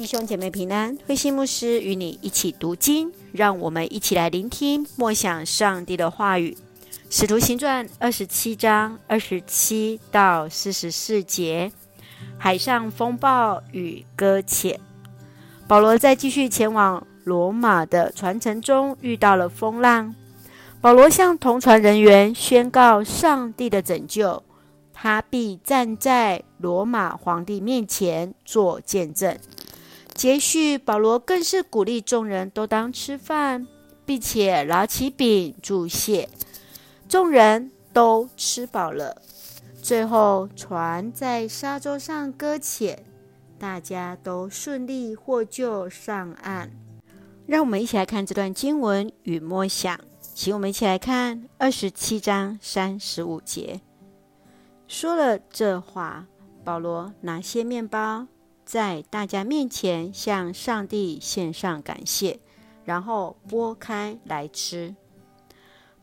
弟兄姐妹平安，慧馨牧师与你一起读经，让我们一起来聆听默想上帝的话语。使徒行传二十七章二十七到四十四节，海上风暴与搁浅。保罗在继续前往罗马的船程中遇到了风浪，保罗向同船人员宣告上帝的拯救，他必站在罗马皇帝面前做见证。接续，保罗更是鼓励众人都当吃饭，并且拿起饼祝谢。众人都吃饱了。最后，船在沙洲上搁浅，大家都顺利获救上岸。让我们一起来看这段经文与默想，请我们一起来看二十七章三十五节。说了这话，保罗拿些面包。在大家面前向上帝献上感谢，然后擘开来吃。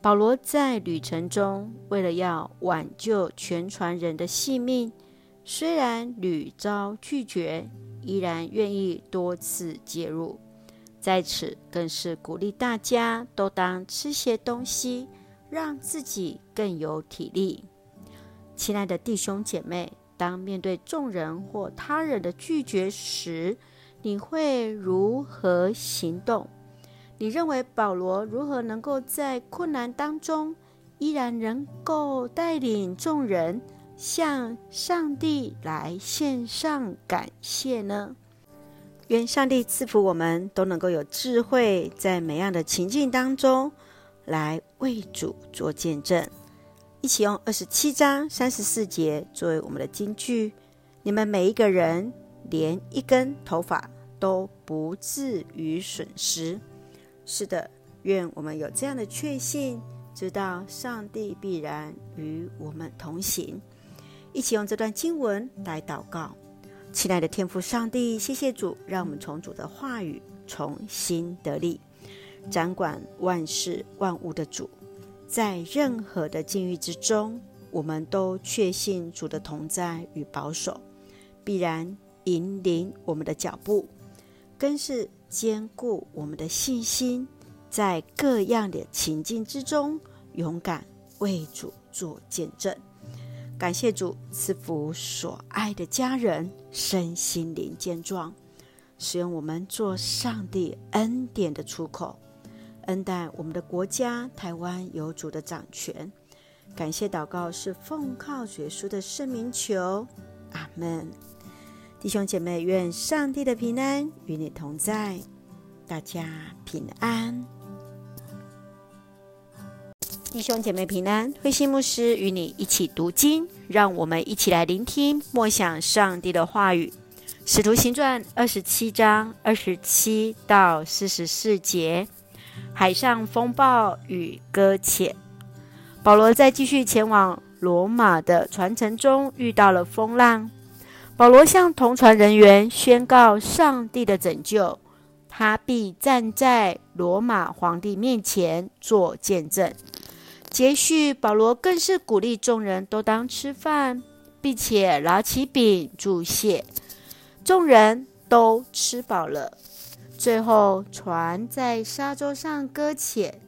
保罗在旅程中，为了要挽救全船人的性命，虽然屡遭拒绝，依然愿意多次介入。在此，更是鼓励大家都当吃些东西，让自己更有体力。亲爱的弟兄姐妹。当面对众人或他人的拒绝时，你会如何行动？你认为保罗如何能够在困难当中，依然能够带领众人向上帝来献上感谢呢？愿上帝赐福我们，都能够有智慧，在每样的情境当中来为主做见证。一起用二十七章三十四节作为我们的金句。你们每一个人连一根头发都不至于损失。是的，愿我们有这样的确信，知道上帝必然与我们同行。一起用这段经文来祷告。亲爱的天父上帝，谢谢主，让我们从主的话语重新得力，掌管万事万物的主。在任何的境遇之中，我们都确信主的同在与保守，必然引领我们的脚步，更是坚固我们的信心，在各样的情境之中，勇敢为主做见证。感谢主赐福所爱的家人身心灵健壮，使用我们做上帝恩典的出口。恩待我们的国家台湾有主的掌权，感谢祷告是奉靠主耶稣的圣名求，阿门。弟兄姐妹，愿上帝的平安与你同在，大家平安。弟兄姐妹平安，慧心牧师与你一起读经，让我们一起来聆听默想上帝的话语。使徒行传二十七章二十七到四十四节。海上风暴与搁浅。保罗在继续前往罗马的船程中遇到了风浪。保罗向同船人员宣告上帝的拯救，他必站在罗马皇帝面前做见证。接续，保罗更是鼓励众人都当吃饭，并且拿起饼祝谢。众人都吃饱了。最后，船在沙洲上搁浅，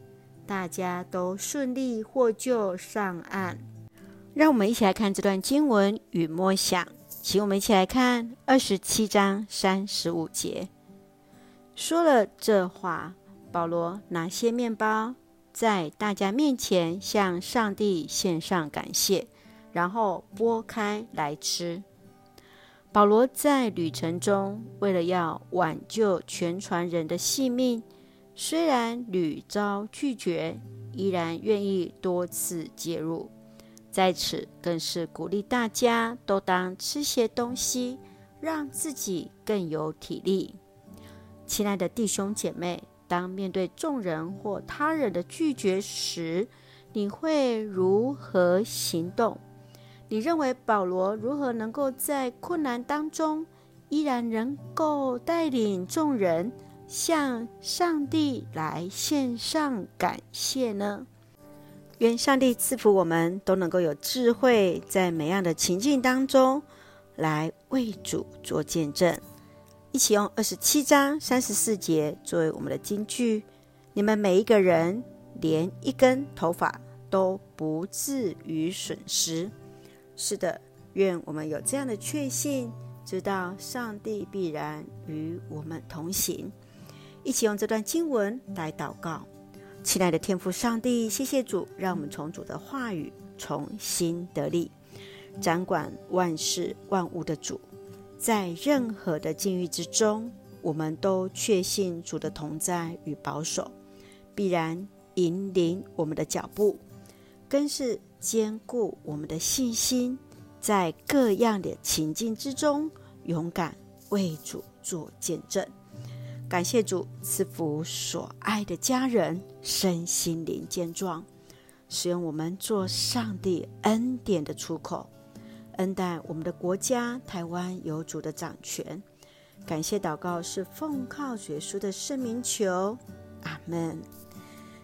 大家都顺利获救上岸。让我们一起来看这段经文与默想，请我们一起来看二十七章三十五节。说了这话，保罗拿些面包，在大家面前向上帝献上感谢，然后剥开来吃。保罗在旅程中，为了要挽救全船人的性命，虽然屡遭拒绝，依然愿意多次介入。在此，更是鼓励大家都当吃些东西，让自己更有体力。亲爱的弟兄姐妹，当面对众人或他人的拒绝时，你会如何行动？你认为保罗如何能够在困难当中，依然能够带领众人向上帝来献上感谢呢？愿上帝赐福我们，都能够有智慧，在每样的情境当中来为主做见证。一起用二十七章三十四节作为我们的金句。你们每一个人，连一根头发都不至于损失。是的，愿我们有这样的确信，知道上帝必然与我们同行。一起用这段经文来祷告。亲爱的天父上帝，谢谢主，让我们从主的话语重新得力，掌管万事万物的主。在任何的境遇之中，我们都确信主的同在与保守，必然引领我们的脚步，更是坚固我们的信心，在各样的情境之中，勇敢为主做见证。感谢主赐福所爱的家人身心灵健壮，使用我们做上帝恩典的出口。恩待我们的国家台湾有主的掌权，感谢祷告是奉靠耶稣的圣名求，阿门。